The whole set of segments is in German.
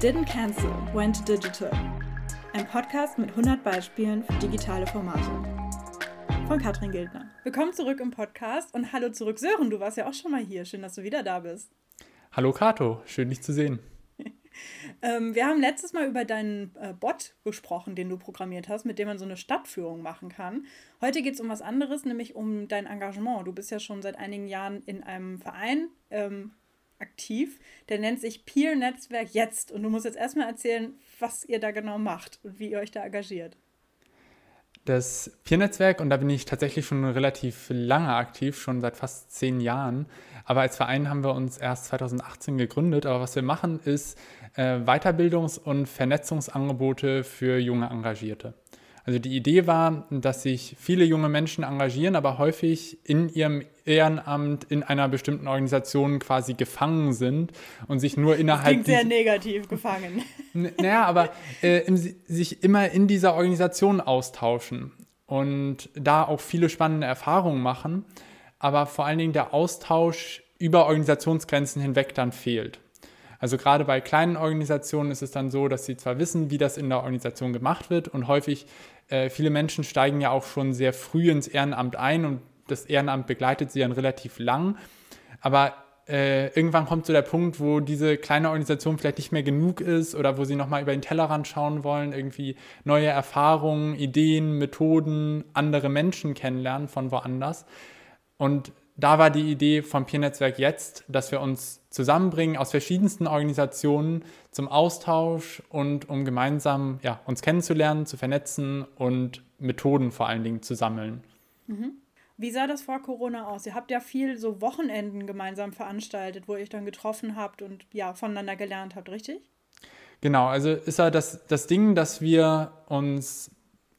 Didn't Cancel, Went Digital. Ein Podcast mit 100 Beispielen für digitale Formate. Von Katrin Gildner. Willkommen zurück im Podcast und hallo zurück Sören, du warst ja auch schon mal hier. Schön, dass du wieder da bist. Hallo Kato, schön dich zu sehen. ähm, wir haben letztes Mal über deinen äh, Bot gesprochen, den du programmiert hast, mit dem man so eine Stadtführung machen kann. Heute geht es um was anderes, nämlich um dein Engagement. Du bist ja schon seit einigen Jahren in einem Verein ähm, aktiv, der nennt sich Peer Netzwerk Jetzt. Und du musst jetzt erstmal erzählen, was ihr da genau macht und wie ihr euch da engagiert. Das Peer-Netzwerk, und da bin ich tatsächlich schon relativ lange aktiv, schon seit fast zehn Jahren. Aber als Verein haben wir uns erst 2018 gegründet. Aber was wir machen, ist äh, Weiterbildungs- und Vernetzungsangebote für junge Engagierte. Also die Idee war, dass sich viele junge Menschen engagieren, aber häufig in ihrem Ehrenamt in einer bestimmten Organisation quasi gefangen sind und sich nur innerhalb. Das klingt sehr negativ gefangen. Naja, aber äh, im, sich immer in dieser Organisation austauschen und da auch viele spannende Erfahrungen machen, aber vor allen Dingen der Austausch über Organisationsgrenzen hinweg dann fehlt. Also gerade bei kleinen Organisationen ist es dann so, dass sie zwar wissen, wie das in der Organisation gemacht wird und häufig äh, viele Menschen steigen ja auch schon sehr früh ins Ehrenamt ein und das Ehrenamt begleitet sie dann relativ lang. Aber äh, irgendwann kommt so der Punkt, wo diese kleine Organisation vielleicht nicht mehr genug ist oder wo sie nochmal über den Tellerrand schauen wollen, irgendwie neue Erfahrungen, Ideen, Methoden, andere Menschen kennenlernen von woanders. Und da war die Idee vom Peer-Netzwerk jetzt, dass wir uns zusammenbringen aus verschiedensten Organisationen zum Austausch und um gemeinsam ja, uns kennenzulernen, zu vernetzen und Methoden vor allen Dingen zu sammeln. Mhm. Wie sah das vor Corona aus? Ihr habt ja viel so Wochenenden gemeinsam veranstaltet, wo ihr euch dann getroffen habt und ja, voneinander gelernt habt, richtig? Genau, also ist ja das, das Ding, dass wir uns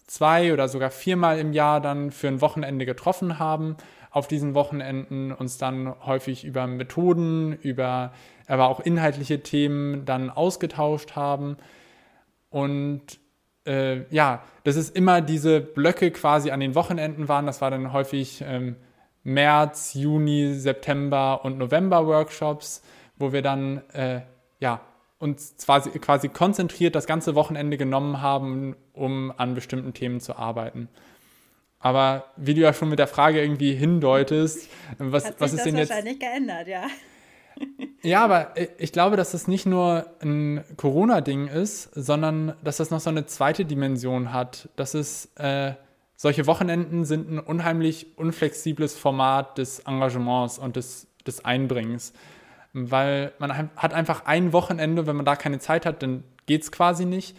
zwei oder sogar viermal im Jahr dann für ein Wochenende getroffen haben auf diesen Wochenenden uns dann häufig über Methoden, über aber auch inhaltliche Themen dann ausgetauscht haben. Und äh, ja, dass es immer diese Blöcke quasi an den Wochenenden waren. Das war dann häufig ähm, März, Juni, September und November Workshops, wo wir dann äh, ja, uns quasi, quasi konzentriert das ganze Wochenende genommen haben, um an bestimmten Themen zu arbeiten. Aber wie du ja schon mit der Frage irgendwie hindeutest, was, Hat sich was ist das denn jetzt. wahrscheinlich geändert, ja. Ja, aber ich glaube, dass das nicht nur ein Corona-Ding ist, sondern dass das noch so eine zweite Dimension hat. Dass es äh, solche Wochenenden sind ein unheimlich unflexibles Format des Engagements und des, des Einbringens. Weil man hat einfach ein Wochenende, wenn man da keine Zeit hat, dann geht es quasi nicht.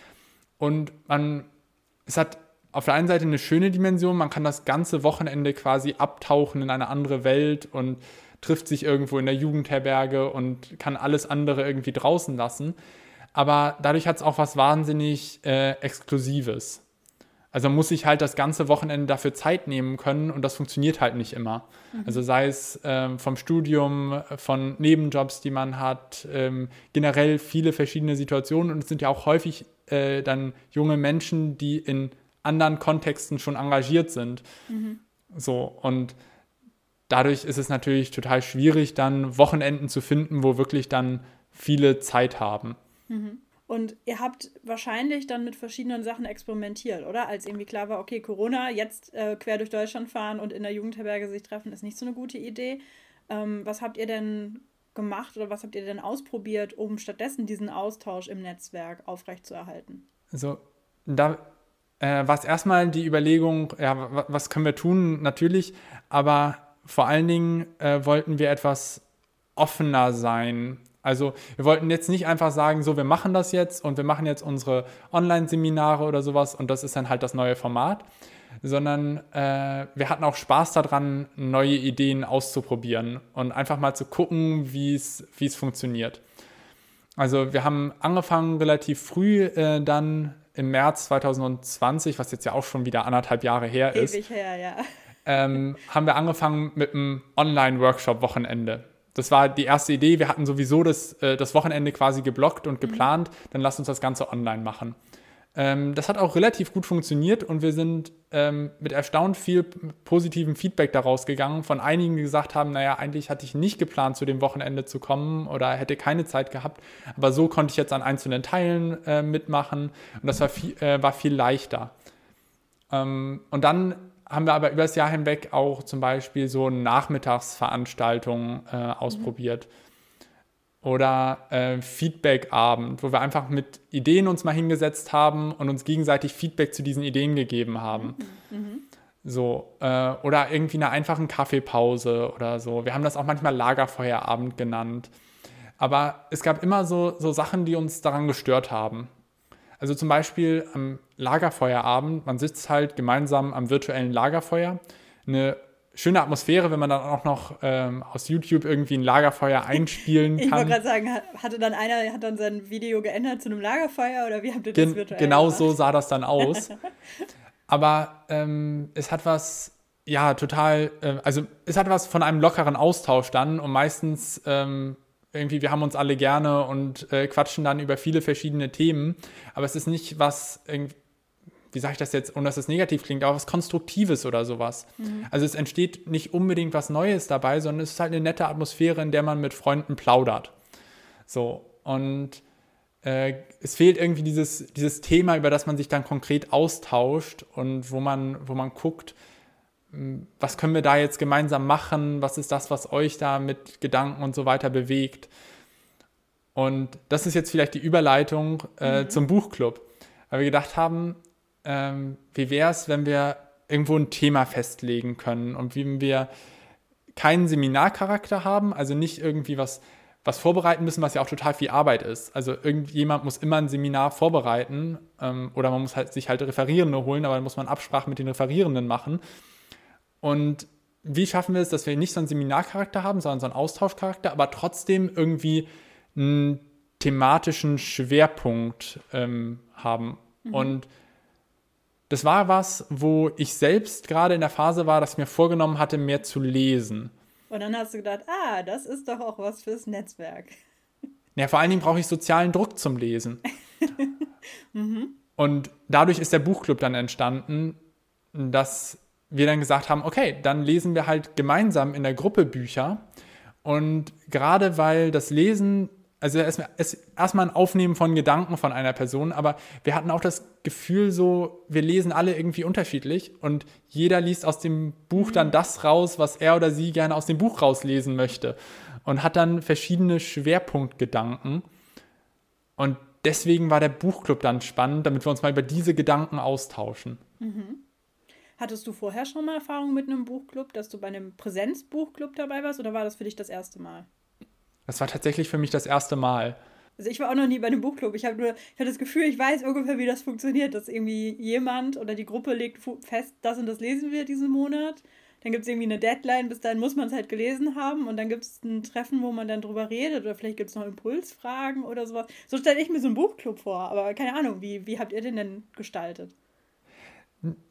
Und man, es hat auf der einen Seite eine schöne Dimension, man kann das ganze Wochenende quasi abtauchen in eine andere Welt und trifft sich irgendwo in der Jugendherberge und kann alles andere irgendwie draußen lassen. Aber dadurch hat es auch was wahnsinnig äh, Exklusives. Also muss ich halt das ganze Wochenende dafür Zeit nehmen können und das funktioniert halt nicht immer. Mhm. Also sei es ähm, vom Studium, von Nebenjobs, die man hat, ähm, generell viele verschiedene Situationen und es sind ja auch häufig äh, dann junge Menschen, die in anderen Kontexten schon engagiert sind. Mhm. So, und dadurch ist es natürlich total schwierig, dann Wochenenden zu finden, wo wirklich dann viele Zeit haben. Mhm. Und ihr habt wahrscheinlich dann mit verschiedenen Sachen experimentiert, oder? Als irgendwie klar war, okay, Corona, jetzt äh, quer durch Deutschland fahren und in der Jugendherberge sich treffen, ist nicht so eine gute Idee. Ähm, was habt ihr denn gemacht oder was habt ihr denn ausprobiert, um stattdessen diesen Austausch im Netzwerk aufrechtzuerhalten? Also da äh, war erstmal die Überlegung, ja, was können wir tun? Natürlich, aber vor allen Dingen äh, wollten wir etwas offener sein. Also wir wollten jetzt nicht einfach sagen, so, wir machen das jetzt und wir machen jetzt unsere Online-Seminare oder sowas und das ist dann halt das neue Format, sondern äh, wir hatten auch Spaß daran, neue Ideen auszuprobieren und einfach mal zu gucken, wie es funktioniert. Also wir haben angefangen relativ früh äh, dann im März 2020, was jetzt ja auch schon wieder anderthalb Jahre her ist, Ewig her, ja. ähm, haben wir angefangen mit einem Online-Workshop-Wochenende. Das war die erste Idee. Wir hatten sowieso das, äh, das Wochenende quasi geblockt und geplant. Mhm. Dann lass uns das Ganze online machen. Ähm, das hat auch relativ gut funktioniert und wir sind ähm, mit erstaunt viel positivem Feedback daraus gegangen. Von einigen, die gesagt haben, naja, eigentlich hatte ich nicht geplant, zu dem Wochenende zu kommen oder hätte keine Zeit gehabt, aber so konnte ich jetzt an einzelnen Teilen äh, mitmachen und das war viel, äh, war viel leichter. Ähm, und dann haben wir aber über das Jahr hinweg auch zum Beispiel so Nachmittagsveranstaltungen äh, ausprobiert. Mhm oder äh, Feedback-Abend, wo wir einfach mit Ideen uns mal hingesetzt haben und uns gegenseitig Feedback zu diesen Ideen gegeben haben. Mhm. So, äh, oder irgendwie eine einfachen Kaffeepause oder so. Wir haben das auch manchmal Lagerfeuerabend genannt. Aber es gab immer so, so Sachen, die uns daran gestört haben. Also zum Beispiel am Lagerfeuerabend, man sitzt halt gemeinsam am virtuellen Lagerfeuer. Eine schöne Atmosphäre, wenn man dann auch noch ähm, aus YouTube irgendwie ein Lagerfeuer einspielen kann. Ich wollte gerade sagen, hatte dann einer, hat dann sein Video geändert zu einem Lagerfeuer oder wie habt ihr das Gen virtuell Genau gemacht? so sah das dann aus. Aber ähm, es hat was, ja, total, äh, also es hat was von einem lockeren Austausch dann und meistens ähm, irgendwie, wir haben uns alle gerne und äh, quatschen dann über viele verschiedene Themen, aber es ist nicht was irgendwie wie sage ich das jetzt, ohne dass es negativ klingt, aber was Konstruktives oder sowas. Mhm. Also es entsteht nicht unbedingt was Neues dabei, sondern es ist halt eine nette Atmosphäre, in der man mit Freunden plaudert. So, und äh, es fehlt irgendwie dieses, dieses Thema, über das man sich dann konkret austauscht und wo man, wo man guckt, hm, was können wir da jetzt gemeinsam machen, was ist das, was euch da mit Gedanken und so weiter bewegt. Und das ist jetzt vielleicht die Überleitung äh, mhm. zum Buchclub, weil wir gedacht haben, ähm, wie wäre es, wenn wir irgendwo ein Thema festlegen können und wie wir keinen Seminarcharakter haben, also nicht irgendwie was, was vorbereiten müssen, was ja auch total viel Arbeit ist. Also irgendjemand muss immer ein Seminar vorbereiten ähm, oder man muss halt sich halt Referierende holen, aber dann muss man Absprachen mit den Referierenden machen. Und wie schaffen wir es, dass wir nicht so einen Seminarcharakter haben, sondern so einen Austauschcharakter, aber trotzdem irgendwie einen thematischen Schwerpunkt ähm, haben. Mhm. Und das war was, wo ich selbst gerade in der Phase war, dass ich mir vorgenommen hatte, mehr zu lesen. Und dann hast du gedacht, ah, das ist doch auch was fürs Netzwerk. Ja, vor allen Dingen brauche ich sozialen Druck zum Lesen. mhm. Und dadurch ist der Buchclub dann entstanden, dass wir dann gesagt haben, okay, dann lesen wir halt gemeinsam in der Gruppe Bücher. Und gerade weil das Lesen also erstmal erst ein Aufnehmen von Gedanken von einer Person, aber wir hatten auch das Gefühl so, wir lesen alle irgendwie unterschiedlich und jeder liest aus dem Buch dann das raus, was er oder sie gerne aus dem Buch rauslesen möchte und hat dann verschiedene Schwerpunktgedanken und deswegen war der Buchclub dann spannend, damit wir uns mal über diese Gedanken austauschen. Mhm. Hattest du vorher schon mal Erfahrung mit einem Buchclub, dass du bei einem Präsenzbuchclub dabei warst oder war das für dich das erste Mal? Das war tatsächlich für mich das erste Mal. Also ich war auch noch nie bei einem Buchclub. Ich habe nur, ich hatte das Gefühl, ich weiß ungefähr, wie das funktioniert, dass irgendwie jemand oder die Gruppe legt fest, das und das lesen wir diesen Monat. Dann gibt es irgendwie eine Deadline, bis dahin muss man es halt gelesen haben und dann gibt es ein Treffen, wo man dann drüber redet oder vielleicht gibt es noch Impulsfragen oder sowas. So stelle ich mir so einen Buchclub vor, aber keine Ahnung, wie, wie habt ihr den denn gestaltet?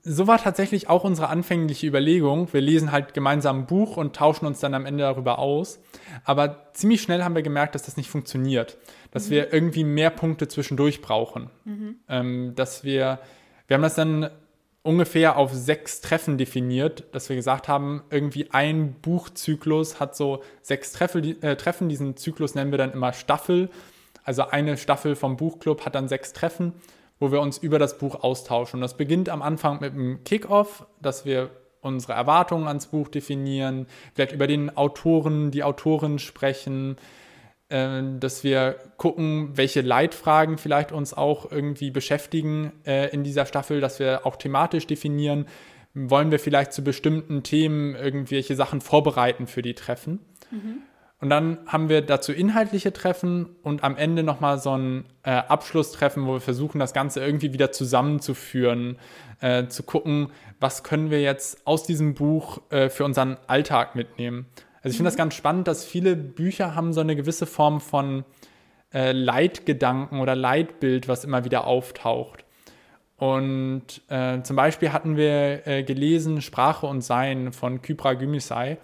So war tatsächlich auch unsere anfängliche Überlegung. Wir lesen halt gemeinsam ein Buch und tauschen uns dann am Ende darüber aus. Aber ziemlich schnell haben wir gemerkt, dass das nicht funktioniert. Dass mhm. wir irgendwie mehr Punkte zwischendurch brauchen. Mhm. Ähm, dass wir, wir haben das dann ungefähr auf sechs Treffen definiert, dass wir gesagt haben, irgendwie ein Buchzyklus hat so sechs Treffel, äh, Treffen. Diesen Zyklus nennen wir dann immer Staffel. Also eine Staffel vom Buchclub hat dann sechs Treffen wo wir uns über das Buch austauschen. Und das beginnt am Anfang mit einem Kickoff, dass wir unsere Erwartungen ans Buch definieren, vielleicht über den Autoren, die Autorin sprechen, äh, dass wir gucken, welche Leitfragen vielleicht uns auch irgendwie beschäftigen äh, in dieser Staffel, dass wir auch thematisch definieren, wollen wir vielleicht zu bestimmten Themen irgendwelche Sachen vorbereiten für die Treffen. Mhm. Und dann haben wir dazu inhaltliche Treffen und am Ende nochmal so ein äh, Abschlusstreffen, wo wir versuchen, das Ganze irgendwie wieder zusammenzuführen, äh, zu gucken, was können wir jetzt aus diesem Buch äh, für unseren Alltag mitnehmen. Also ich finde mhm. das ganz spannend, dass viele Bücher haben so eine gewisse Form von äh, Leitgedanken oder Leitbild, was immer wieder auftaucht. Und äh, zum Beispiel hatten wir äh, gelesen Sprache und Sein von Kypra Gümüşay.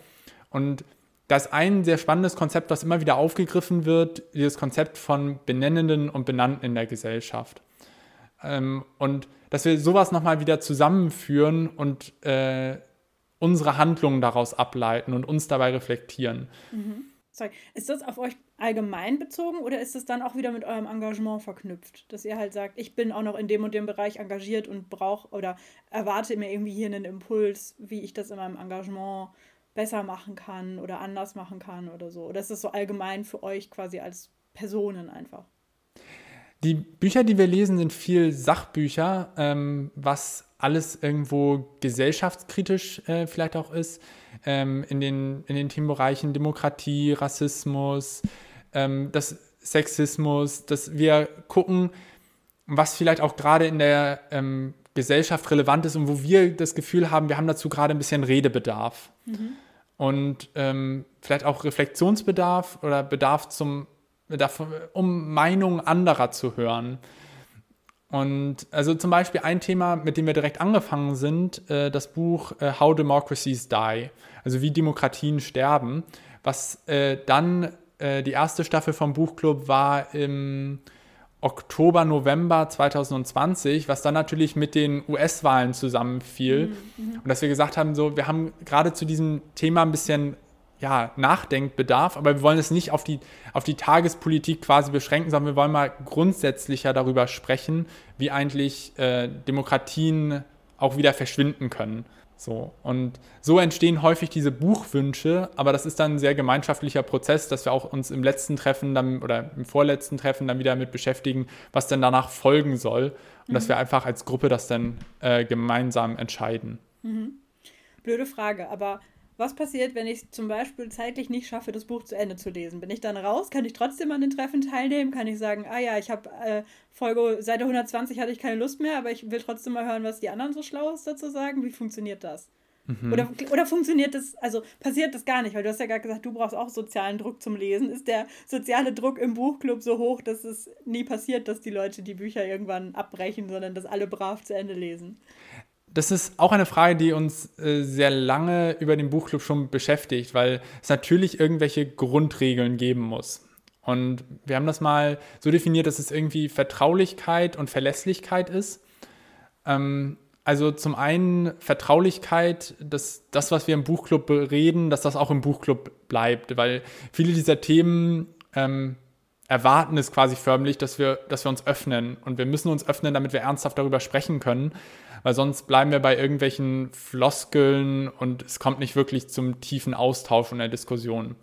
Und da ist ein sehr spannendes Konzept, was immer wieder aufgegriffen wird, dieses Konzept von Benennenden und Benannten in der Gesellschaft. Ähm, und dass wir sowas nochmal wieder zusammenführen und äh, unsere Handlungen daraus ableiten und uns dabei reflektieren. Mhm. Sorry. Ist das auf euch allgemein bezogen oder ist das dann auch wieder mit eurem Engagement verknüpft? Dass ihr halt sagt, ich bin auch noch in dem und dem Bereich engagiert und brauche oder erwarte mir irgendwie hier einen Impuls, wie ich das in meinem Engagement besser machen kann oder anders machen kann oder so? Oder ist das so allgemein für euch quasi als Personen einfach? Die Bücher, die wir lesen, sind viel Sachbücher, ähm, was alles irgendwo gesellschaftskritisch äh, vielleicht auch ist, ähm, in, den, in den Themenbereichen Demokratie, Rassismus, ähm, das Sexismus, dass wir gucken, was vielleicht auch gerade in der ähm, Gesellschaft relevant ist und wo wir das Gefühl haben, wir haben dazu gerade ein bisschen Redebedarf. Mhm. Und ähm, vielleicht auch Reflexionsbedarf oder Bedarf zum um Meinungen anderer zu hören. Und also zum Beispiel ein Thema, mit dem wir direkt angefangen sind, äh, das Buch äh, How Democracies Die, also wie Demokratien sterben, was äh, dann äh, die erste Staffel vom Buchclub war im Oktober, November 2020, was dann natürlich mit den US-Wahlen zusammenfiel. Mhm, mhm, und dass wir gesagt haben, so, wir haben gerade zu diesem Thema ein bisschen ja, Nachdenkbedarf, aber wir wollen es nicht auf die, auf die Tagespolitik quasi beschränken, sondern wir wollen mal grundsätzlicher darüber sprechen, wie eigentlich äh, Demokratien auch wieder verschwinden können. So. Und so entstehen häufig diese Buchwünsche, aber das ist dann ein sehr gemeinschaftlicher Prozess, dass wir auch uns im letzten Treffen dann oder im vorletzten Treffen dann wieder damit beschäftigen, was denn danach folgen soll. Und mhm. dass wir einfach als Gruppe das dann äh, gemeinsam entscheiden. Mhm. Blöde Frage, aber was passiert, wenn ich zum Beispiel zeitlich nicht schaffe, das Buch zu Ende zu lesen? Bin ich dann raus? Kann ich trotzdem an den Treffen teilnehmen? Kann ich sagen, ah ja, ich habe äh, Folge Seite 120 hatte ich keine Lust mehr, aber ich will trotzdem mal hören, was die anderen so Schlaues dazu sagen? Wie funktioniert das? Mhm. Oder, oder funktioniert das, also passiert das gar nicht, weil du hast ja gerade gesagt, du brauchst auch sozialen Druck zum Lesen. Ist der soziale Druck im Buchclub so hoch, dass es nie passiert, dass die Leute die Bücher irgendwann abbrechen, sondern dass alle brav zu Ende lesen? Das ist auch eine Frage, die uns äh, sehr lange über den Buchclub schon beschäftigt, weil es natürlich irgendwelche Grundregeln geben muss. Und wir haben das mal so definiert, dass es irgendwie Vertraulichkeit und Verlässlichkeit ist. Ähm, also zum einen Vertraulichkeit, dass das, was wir im Buchclub reden, dass das auch im Buchclub bleibt, weil viele dieser Themen ähm, erwarten es quasi förmlich, dass wir, dass wir uns öffnen. Und wir müssen uns öffnen, damit wir ernsthaft darüber sprechen können weil sonst bleiben wir bei irgendwelchen Floskeln und es kommt nicht wirklich zum tiefen Austausch und der Diskussion.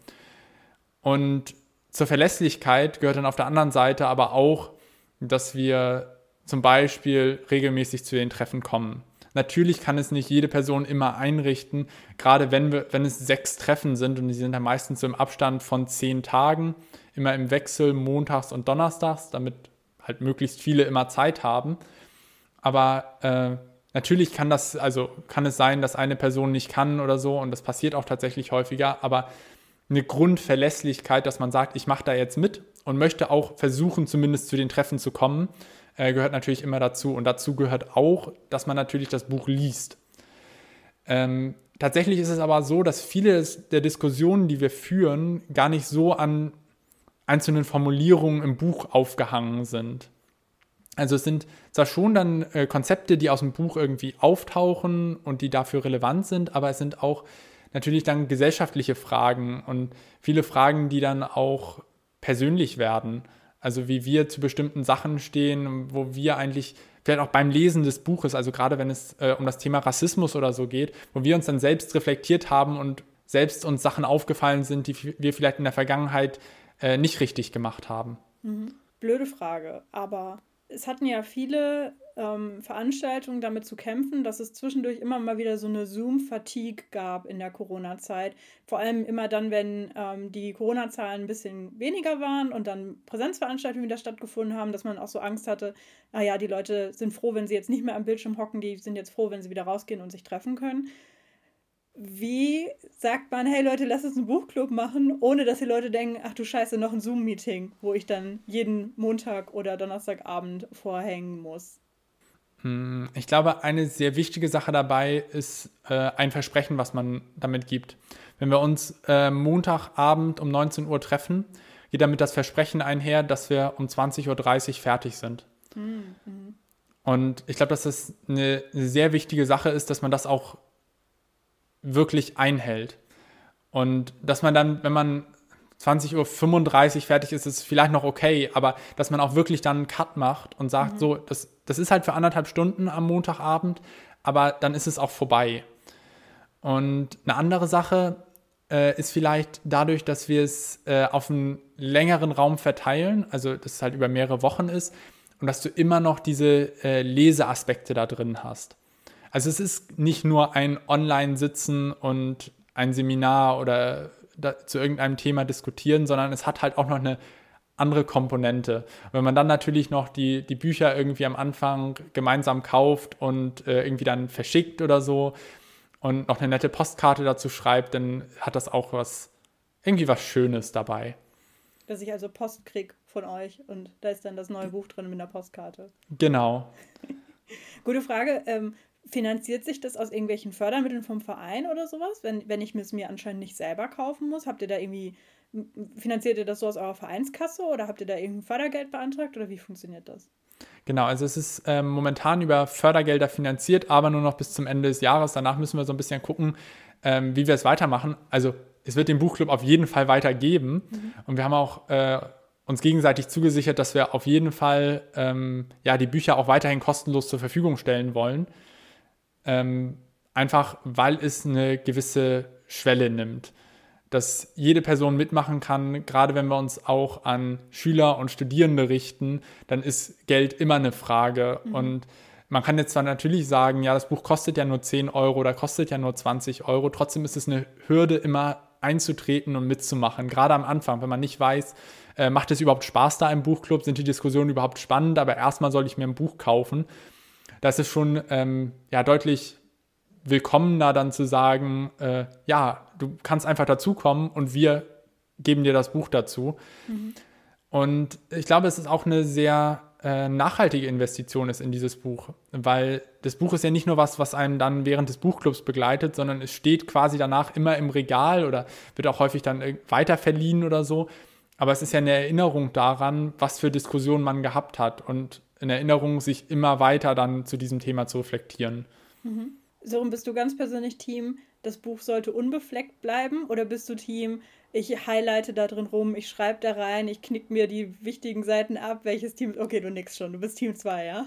Und zur Verlässlichkeit gehört dann auf der anderen Seite aber auch, dass wir zum Beispiel regelmäßig zu den Treffen kommen. Natürlich kann es nicht jede Person immer einrichten, gerade wenn, wir, wenn es sechs Treffen sind und die sind dann meistens so im Abstand von zehn Tagen, immer im Wechsel montags und donnerstags, damit halt möglichst viele immer Zeit haben. Aber äh, Natürlich kann das, also kann es sein, dass eine Person nicht kann oder so und das passiert auch tatsächlich häufiger, aber eine Grundverlässlichkeit, dass man sagt, ich mache da jetzt mit und möchte auch versuchen, zumindest zu den Treffen zu kommen, äh, gehört natürlich immer dazu. Und dazu gehört auch, dass man natürlich das Buch liest. Ähm, tatsächlich ist es aber so, dass viele der Diskussionen, die wir führen, gar nicht so an einzelnen Formulierungen im Buch aufgehangen sind. Also es sind zwar schon dann äh, Konzepte, die aus dem Buch irgendwie auftauchen und die dafür relevant sind, aber es sind auch natürlich dann gesellschaftliche Fragen und viele Fragen, die dann auch persönlich werden. Also wie wir zu bestimmten Sachen stehen, wo wir eigentlich vielleicht auch beim Lesen des Buches, also gerade wenn es äh, um das Thema Rassismus oder so geht, wo wir uns dann selbst reflektiert haben und selbst uns Sachen aufgefallen sind, die wir vielleicht in der Vergangenheit äh, nicht richtig gemacht haben. Mhm. Blöde Frage, aber es hatten ja viele ähm, Veranstaltungen damit zu kämpfen, dass es zwischendurch immer mal wieder so eine Zoom-Fatigue gab in der Corona-Zeit. Vor allem immer dann, wenn ähm, die Corona-Zahlen ein bisschen weniger waren und dann Präsenzveranstaltungen wieder stattgefunden haben, dass man auch so Angst hatte, naja, die Leute sind froh, wenn sie jetzt nicht mehr am Bildschirm hocken, die sind jetzt froh, wenn sie wieder rausgehen und sich treffen können wie sagt man, hey Leute, lass uns einen Buchclub machen, ohne dass die Leute denken, ach du Scheiße, noch ein Zoom-Meeting, wo ich dann jeden Montag oder Donnerstagabend vorhängen muss? Hm, ich glaube, eine sehr wichtige Sache dabei ist äh, ein Versprechen, was man damit gibt. Wenn wir uns äh, Montagabend um 19 Uhr treffen, geht damit das Versprechen einher, dass wir um 20.30 Uhr fertig sind. Mhm. Und ich glaube, dass das eine sehr wichtige Sache ist, dass man das auch wirklich einhält. Und dass man dann, wenn man 20.35 Uhr fertig ist, ist vielleicht noch okay, aber dass man auch wirklich dann einen Cut macht und sagt, mhm. so, das, das ist halt für anderthalb Stunden am Montagabend, aber dann ist es auch vorbei. Und eine andere Sache äh, ist vielleicht dadurch, dass wir es äh, auf einen längeren Raum verteilen, also dass es halt über mehrere Wochen ist und dass du immer noch diese äh, Leseaspekte da drin hast. Also es ist nicht nur ein Online-Sitzen und ein Seminar oder zu irgendeinem Thema diskutieren, sondern es hat halt auch noch eine andere Komponente. wenn man dann natürlich noch die, die Bücher irgendwie am Anfang gemeinsam kauft und äh, irgendwie dann verschickt oder so und noch eine nette Postkarte dazu schreibt, dann hat das auch was, irgendwie was Schönes dabei. Dass ich also Post krieg von euch und da ist dann das neue Buch drin mit einer Postkarte. Genau. Gute Frage. Ähm, Finanziert sich das aus irgendwelchen Fördermitteln vom Verein oder sowas, wenn, wenn ich es mir anscheinend nicht selber kaufen muss? Habt ihr da irgendwie, finanziert ihr das so aus eurer Vereinskasse oder habt ihr da irgendein Fördergeld beantragt oder wie funktioniert das? Genau, also es ist ähm, momentan über Fördergelder finanziert, aber nur noch bis zum Ende des Jahres. Danach müssen wir so ein bisschen gucken, ähm, wie wir es weitermachen. Also es wird den Buchclub auf jeden Fall weitergeben mhm. und wir haben auch äh, uns gegenseitig zugesichert, dass wir auf jeden Fall ähm, ja, die Bücher auch weiterhin kostenlos zur Verfügung stellen wollen. Ähm, einfach weil es eine gewisse Schwelle nimmt. Dass jede Person mitmachen kann, gerade wenn wir uns auch an Schüler und Studierende richten, dann ist Geld immer eine Frage. Mhm. Und man kann jetzt zwar natürlich sagen, ja, das Buch kostet ja nur 10 Euro oder kostet ja nur 20 Euro, trotzdem ist es eine Hürde, immer einzutreten und mitzumachen, gerade am Anfang, wenn man nicht weiß, äh, macht es überhaupt Spaß da im Buchclub, sind die Diskussionen überhaupt spannend, aber erstmal soll ich mir ein Buch kaufen das ist schon ähm, ja, deutlich willkommener dann zu sagen, äh, ja, du kannst einfach dazukommen und wir geben dir das Buch dazu. Mhm. Und ich glaube, es ist auch eine sehr äh, nachhaltige Investition ist in dieses Buch, weil das Buch ist ja nicht nur was, was einen dann während des Buchclubs begleitet, sondern es steht quasi danach immer im Regal oder wird auch häufig dann weiterverliehen oder so. Aber es ist ja eine Erinnerung daran, was für Diskussionen man gehabt hat und in Erinnerung, sich immer weiter dann zu diesem Thema zu reflektieren. Mhm. So, bist du ganz persönlich Team, das Buch sollte unbefleckt bleiben? Oder bist du Team, ich highlighte da drin rum, ich schreibe da rein, ich knick mir die wichtigen Seiten ab? Welches Team? Okay, du nix schon, du bist Team 2, ja?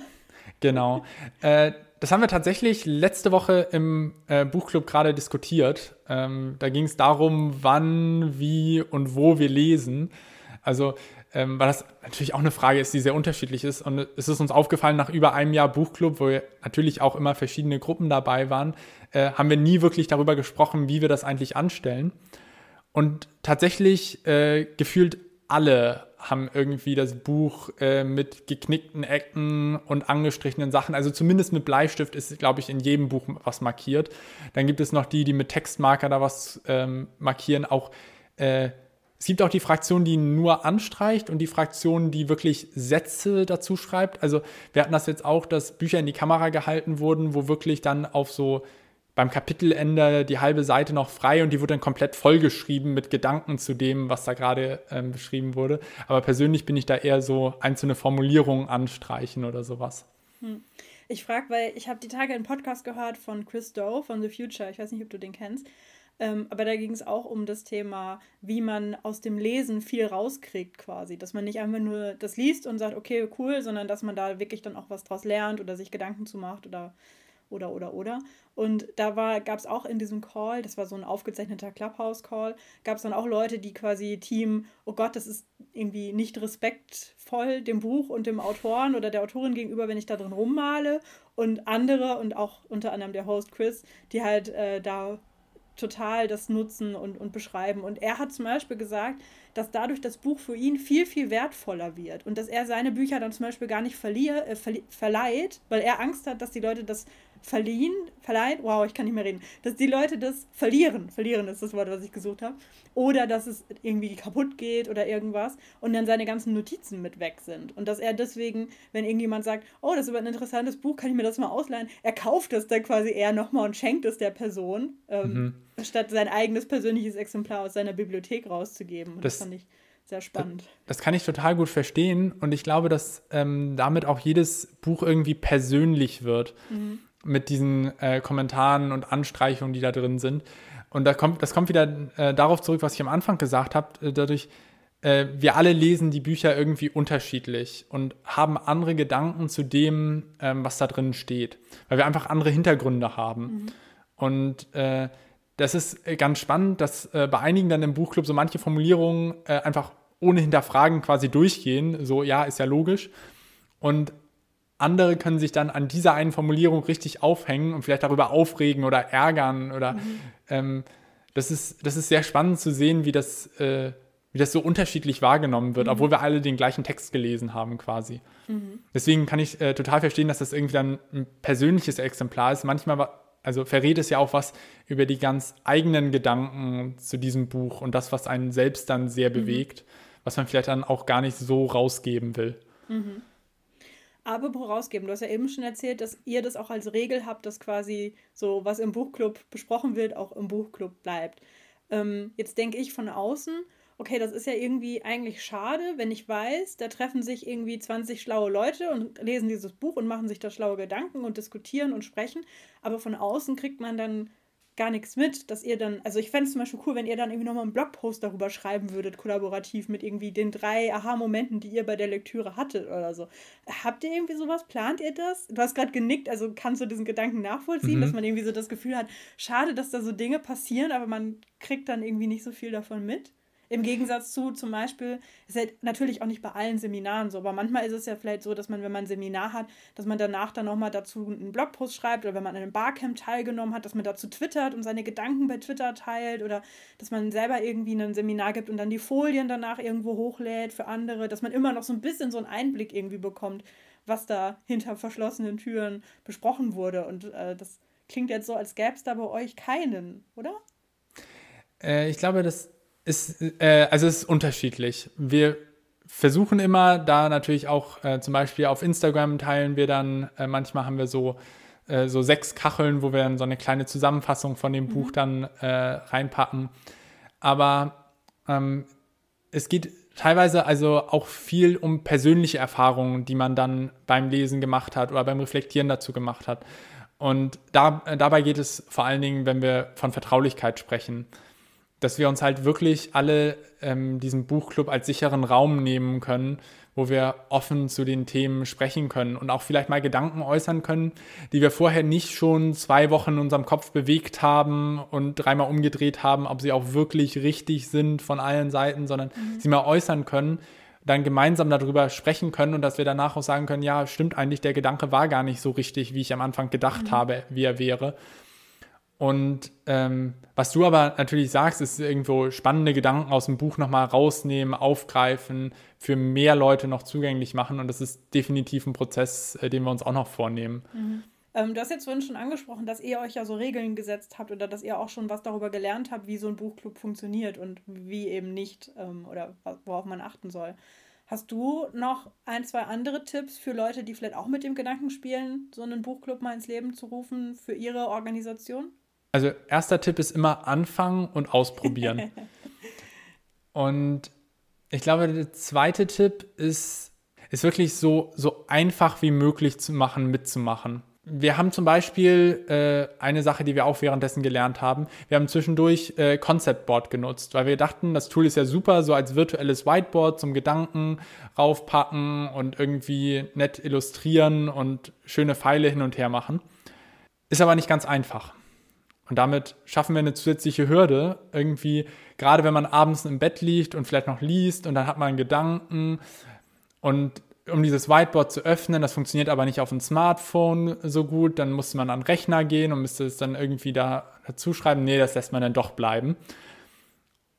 Genau. äh, das haben wir tatsächlich letzte Woche im äh, Buchclub gerade diskutiert. Ähm, da ging es darum, wann, wie und wo wir lesen. Also ähm, weil das natürlich auch eine Frage ist, die sehr unterschiedlich ist. Und es ist uns aufgefallen, nach über einem Jahr Buchclub, wo natürlich auch immer verschiedene Gruppen dabei waren, äh, haben wir nie wirklich darüber gesprochen, wie wir das eigentlich anstellen. Und tatsächlich äh, gefühlt alle haben irgendwie das Buch äh, mit geknickten Ecken und angestrichenen Sachen. Also zumindest mit Bleistift ist, glaube ich, in jedem Buch was markiert. Dann gibt es noch die, die mit Textmarker da was ähm, markieren. Auch äh, es gibt auch die Fraktion, die nur anstreicht und die Fraktion, die wirklich Sätze dazu schreibt. Also wir hatten das jetzt auch, dass Bücher in die Kamera gehalten wurden, wo wirklich dann auf so beim Kapitelende die halbe Seite noch frei und die wurde dann komplett vollgeschrieben mit Gedanken zu dem, was da gerade ähm, beschrieben wurde. Aber persönlich bin ich da eher so einzelne Formulierungen anstreichen oder sowas. Hm. Ich frage, weil ich habe die Tage einen Podcast gehört von Chris Doe von The Future. Ich weiß nicht, ob du den kennst. Ähm, aber da ging es auch um das Thema, wie man aus dem Lesen viel rauskriegt quasi. Dass man nicht einfach nur das liest und sagt, okay, cool, sondern dass man da wirklich dann auch was draus lernt oder sich Gedanken zu macht oder oder oder oder. Und da gab es auch in diesem Call, das war so ein aufgezeichneter Clubhouse-Call, gab es dann auch Leute, die quasi Team, oh Gott, das ist irgendwie nicht respektvoll dem Buch und dem Autoren oder der Autorin gegenüber, wenn ich da drin rummale. Und andere und auch unter anderem der Host Chris, die halt äh, da total das nutzen und, und beschreiben. Und er hat zum Beispiel gesagt, dass dadurch das Buch für ihn viel, viel wertvoller wird und dass er seine Bücher dann zum Beispiel gar nicht verlier, äh, verleiht, weil er Angst hat, dass die Leute das verliehen, verleiht, wow, ich kann nicht mehr reden, dass die Leute das verlieren, verlieren ist das Wort, was ich gesucht habe, oder dass es irgendwie kaputt geht oder irgendwas und dann seine ganzen Notizen mit weg sind und dass er deswegen, wenn irgendjemand sagt, oh, das ist aber ein interessantes Buch, kann ich mir das mal ausleihen, er kauft es dann quasi eher nochmal und schenkt es der Person, ähm, mhm. statt sein eigenes persönliches Exemplar aus seiner Bibliothek rauszugeben. Und das, das fand ich sehr spannend. Das kann ich total gut verstehen und ich glaube, dass ähm, damit auch jedes Buch irgendwie persönlich wird mhm. Mit diesen äh, Kommentaren und Anstreichungen, die da drin sind. Und da kommt, das kommt wieder äh, darauf zurück, was ich am Anfang gesagt habe, äh, dadurch, äh, wir alle lesen die Bücher irgendwie unterschiedlich und haben andere Gedanken zu dem, ähm, was da drin steht, weil wir einfach andere Hintergründe haben. Mhm. Und äh, das ist äh, ganz spannend, dass bei einigen dann im Buchclub so manche Formulierungen einfach ohne Hinterfragen quasi durchgehen. So, ja, ist ja logisch. Und andere können sich dann an dieser einen Formulierung richtig aufhängen und vielleicht darüber aufregen oder ärgern oder mhm. ähm, das, ist, das ist sehr spannend zu sehen, wie das, äh, wie das so unterschiedlich wahrgenommen wird, mhm. obwohl wir alle den gleichen Text gelesen haben quasi. Mhm. Deswegen kann ich äh, total verstehen, dass das irgendwie dann ein persönliches Exemplar ist. Manchmal also verrät es ja auch was über die ganz eigenen Gedanken zu diesem Buch und das, was einen selbst dann sehr mhm. bewegt, was man vielleicht dann auch gar nicht so rausgeben will. Mhm. Aber rausgeben, du hast ja eben schon erzählt, dass ihr das auch als Regel habt, dass quasi so, was im Buchclub besprochen wird, auch im Buchclub bleibt. Ähm, jetzt denke ich von außen, okay, das ist ja irgendwie eigentlich schade, wenn ich weiß, da treffen sich irgendwie 20 schlaue Leute und lesen dieses Buch und machen sich da schlaue Gedanken und diskutieren und sprechen, aber von außen kriegt man dann gar nichts mit, dass ihr dann, also ich fände es zum Beispiel cool, wenn ihr dann irgendwie nochmal einen Blogpost darüber schreiben würdet, kollaborativ mit irgendwie den drei Aha-Momenten, die ihr bei der Lektüre hattet oder so. Habt ihr irgendwie sowas? Plant ihr das? Du hast gerade genickt, also kannst du diesen Gedanken nachvollziehen, mhm. dass man irgendwie so das Gefühl hat, schade, dass da so Dinge passieren, aber man kriegt dann irgendwie nicht so viel davon mit? Im Gegensatz zu zum Beispiel, ist halt natürlich auch nicht bei allen Seminaren so, aber manchmal ist es ja vielleicht so, dass man, wenn man ein Seminar hat, dass man danach dann nochmal dazu einen Blogpost schreibt oder wenn man an einem Barcamp teilgenommen hat, dass man dazu twittert und seine Gedanken bei Twitter teilt oder dass man selber irgendwie ein Seminar gibt und dann die Folien danach irgendwo hochlädt für andere, dass man immer noch so ein bisschen so einen Einblick irgendwie bekommt, was da hinter verschlossenen Türen besprochen wurde. Und äh, das klingt jetzt so, als gäbe es da bei euch keinen, oder? Äh, ich glaube, das ist, äh, also es ist unterschiedlich. Wir versuchen immer, da natürlich auch äh, zum Beispiel auf Instagram teilen wir dann, äh, manchmal haben wir so, äh, so sechs Kacheln, wo wir dann so eine kleine Zusammenfassung von dem mhm. Buch dann äh, reinpacken. Aber ähm, es geht teilweise also auch viel um persönliche Erfahrungen, die man dann beim Lesen gemacht hat oder beim Reflektieren dazu gemacht hat. Und da, äh, dabei geht es vor allen Dingen, wenn wir von Vertraulichkeit sprechen dass wir uns halt wirklich alle ähm, diesen Buchclub als sicheren Raum nehmen können, wo wir offen zu den Themen sprechen können und auch vielleicht mal Gedanken äußern können, die wir vorher nicht schon zwei Wochen in unserem Kopf bewegt haben und dreimal umgedreht haben, ob sie auch wirklich richtig sind von allen Seiten, sondern mhm. sie mal äußern können, dann gemeinsam darüber sprechen können und dass wir danach auch sagen können, ja, stimmt eigentlich, der Gedanke war gar nicht so richtig, wie ich am Anfang gedacht mhm. habe, wie er wäre. Und ähm, was du aber natürlich sagst, ist irgendwo spannende Gedanken aus dem Buch nochmal rausnehmen, aufgreifen, für mehr Leute noch zugänglich machen. Und das ist definitiv ein Prozess, äh, den wir uns auch noch vornehmen. Mhm. Ähm, du hast jetzt vorhin schon angesprochen, dass ihr euch ja so Regeln gesetzt habt oder dass ihr auch schon was darüber gelernt habt, wie so ein Buchclub funktioniert und wie eben nicht ähm, oder worauf man achten soll. Hast du noch ein, zwei andere Tipps für Leute, die vielleicht auch mit dem Gedanken spielen, so einen Buchclub mal ins Leben zu rufen für ihre Organisation? Also erster Tipp ist immer anfangen und ausprobieren. und ich glaube, der zweite Tipp ist, ist wirklich so, so einfach wie möglich zu machen, mitzumachen. Wir haben zum Beispiel äh, eine Sache, die wir auch währenddessen gelernt haben. Wir haben zwischendurch äh, Concept Board genutzt, weil wir dachten, das Tool ist ja super, so als virtuelles Whiteboard zum Gedanken raufpacken und irgendwie nett illustrieren und schöne Pfeile hin und her machen. Ist aber nicht ganz einfach. Und damit schaffen wir eine zusätzliche Hürde. Irgendwie, gerade wenn man abends im Bett liegt und vielleicht noch liest und dann hat man Gedanken und um dieses Whiteboard zu öffnen, das funktioniert aber nicht auf dem Smartphone so gut, dann muss man an den Rechner gehen und müsste es dann irgendwie da dazu schreiben. Nee, das lässt man dann doch bleiben.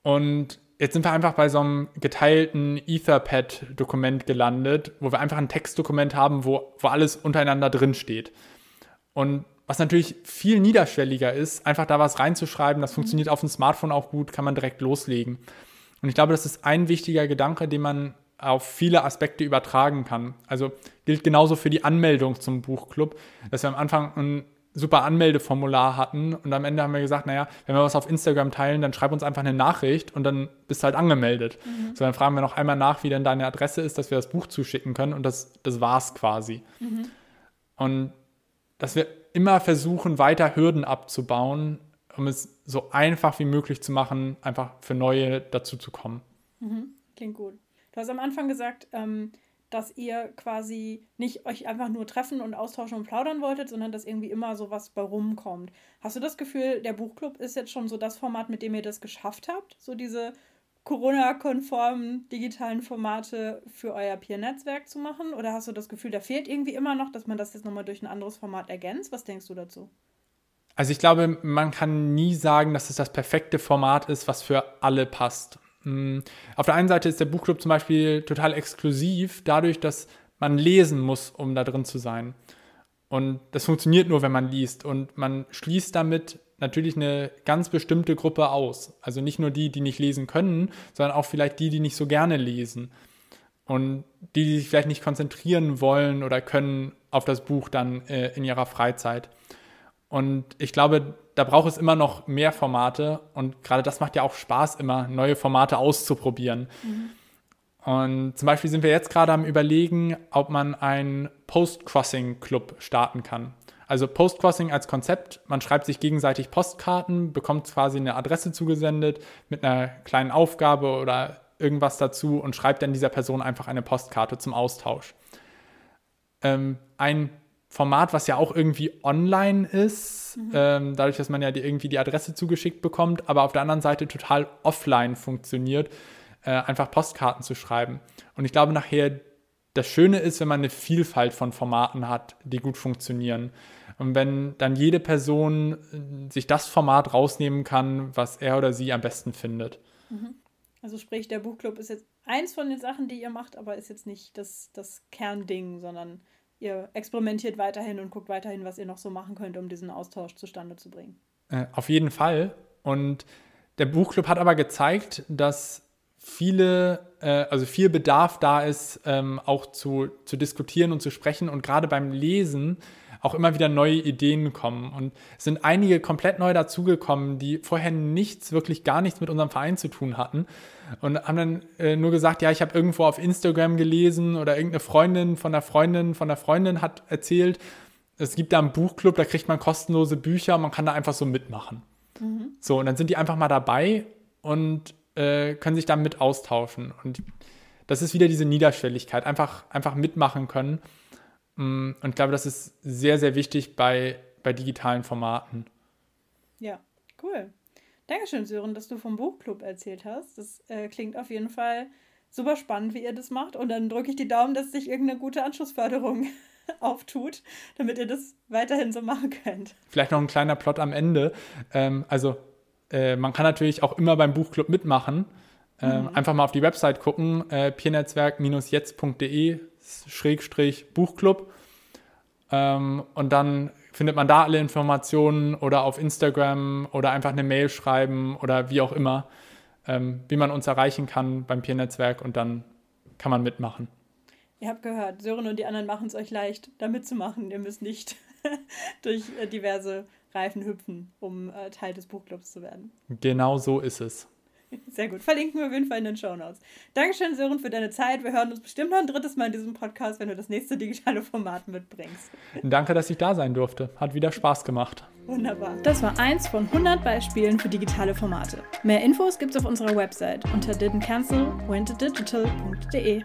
Und jetzt sind wir einfach bei so einem geteilten Etherpad-Dokument gelandet, wo wir einfach ein Textdokument haben, wo, wo alles untereinander drin steht. Und was natürlich viel niederschwelliger ist, einfach da was reinzuschreiben, das mhm. funktioniert auf dem Smartphone auch gut, kann man direkt loslegen. Und ich glaube, das ist ein wichtiger Gedanke, den man auf viele Aspekte übertragen kann. Also gilt genauso für die Anmeldung zum Buchclub, dass wir am Anfang ein super Anmeldeformular hatten und am Ende haben wir gesagt, naja, wenn wir was auf Instagram teilen, dann schreib uns einfach eine Nachricht und dann bist du halt angemeldet. Mhm. So, dann fragen wir noch einmal nach, wie denn deine Adresse ist, dass wir das Buch zuschicken können und das, das war's quasi. Mhm. Und dass wir immer versuchen, weiter Hürden abzubauen, um es so einfach wie möglich zu machen, einfach für Neue dazu zu kommen. Mhm. Klingt gut. Du hast am Anfang gesagt, ähm, dass ihr quasi nicht euch einfach nur treffen und austauschen und plaudern wolltet, sondern dass irgendwie immer so was bei rumkommt. Hast du das Gefühl, der Buchclub ist jetzt schon so das Format, mit dem ihr das geschafft habt? So diese Corona-konformen digitalen Formate für euer Peer-Netzwerk zu machen? Oder hast du das Gefühl, da fehlt irgendwie immer noch, dass man das jetzt nochmal durch ein anderes Format ergänzt? Was denkst du dazu? Also ich glaube, man kann nie sagen, dass es das perfekte Format ist, was für alle passt. Hm. Auf der einen Seite ist der Buchclub zum Beispiel total exklusiv, dadurch, dass man lesen muss, um da drin zu sein. Und das funktioniert nur, wenn man liest. Und man schließt damit natürlich eine ganz bestimmte Gruppe aus. Also nicht nur die, die nicht lesen können, sondern auch vielleicht die, die nicht so gerne lesen. Und die, die sich vielleicht nicht konzentrieren wollen oder können auf das Buch dann äh, in ihrer Freizeit. Und ich glaube, da braucht es immer noch mehr Formate und gerade das macht ja auch Spaß, immer neue Formate auszuprobieren. Mhm. Und zum Beispiel sind wir jetzt gerade am Überlegen, ob man einen Post-Crossing-Club starten kann. Also Post-Crossing als Konzept, man schreibt sich gegenseitig Postkarten, bekommt quasi eine Adresse zugesendet mit einer kleinen Aufgabe oder irgendwas dazu und schreibt dann dieser Person einfach eine Postkarte zum Austausch. Ähm, ein Format, was ja auch irgendwie online ist, mhm. ähm, dadurch, dass man ja die, irgendwie die Adresse zugeschickt bekommt, aber auf der anderen Seite total offline funktioniert, äh, einfach Postkarten zu schreiben. Und ich glaube nachher, das Schöne ist, wenn man eine Vielfalt von Formaten hat, die gut funktionieren. Und wenn dann jede Person äh, sich das Format rausnehmen kann, was er oder sie am besten findet. Mhm. Also sprich, der Buchclub ist jetzt eins von den Sachen, die ihr macht, aber ist jetzt nicht das, das Kernding, sondern ihr experimentiert weiterhin und guckt weiterhin, was ihr noch so machen könnt, um diesen Austausch zustande zu bringen. Äh, auf jeden Fall. Und der Buchclub hat aber gezeigt, dass viele, äh, also viel Bedarf da ist, ähm, auch zu, zu diskutieren und zu sprechen. Und gerade beim Lesen auch immer wieder neue Ideen kommen. Und es sind einige komplett neu dazugekommen, die vorher nichts, wirklich gar nichts mit unserem Verein zu tun hatten. Und haben dann äh, nur gesagt, ja, ich habe irgendwo auf Instagram gelesen oder irgendeine Freundin von der Freundin von der Freundin hat erzählt, es gibt da einen Buchclub, da kriegt man kostenlose Bücher, man kann da einfach so mitmachen. Mhm. So, und dann sind die einfach mal dabei und äh, können sich damit austauschen. Und das ist wieder diese Niederschwelligkeit, einfach, einfach mitmachen können. Mm, und ich glaube, das ist sehr, sehr wichtig bei, bei digitalen Formaten. Ja, cool. Dankeschön, Sören, dass du vom Buchclub erzählt hast. Das äh, klingt auf jeden Fall super spannend, wie ihr das macht. Und dann drücke ich die Daumen, dass sich irgendeine gute Anschlussförderung auftut, damit ihr das weiterhin so machen könnt. Vielleicht noch ein kleiner Plot am Ende. Ähm, also, äh, man kann natürlich auch immer beim Buchclub mitmachen. Ähm, mhm. Einfach mal auf die Website gucken, äh, peernetzwerk-jetzt.de Schrägstrich Buchclub. Ähm, und dann findet man da alle Informationen oder auf Instagram oder einfach eine Mail schreiben oder wie auch immer, ähm, wie man uns erreichen kann beim Peer-Netzwerk und dann kann man mitmachen. Ihr habt gehört, Sören und die anderen machen es euch leicht, da mitzumachen. Ihr müsst nicht durch äh, diverse Reifen hüpfen, um äh, Teil des Buchclubs zu werden. Genau so ist es. Sehr gut. Verlinken wir auf jeden Fall in den Show Notes. Dankeschön, Sören, für deine Zeit. Wir hören uns bestimmt noch ein drittes Mal in diesem Podcast, wenn du das nächste digitale Format mitbringst. Danke, dass ich da sein durfte. Hat wieder Spaß gemacht. Wunderbar. Das war eins von 100 Beispielen für digitale Formate. Mehr Infos gibt's auf unserer Website unter didn'tcancel.wentodigital.de.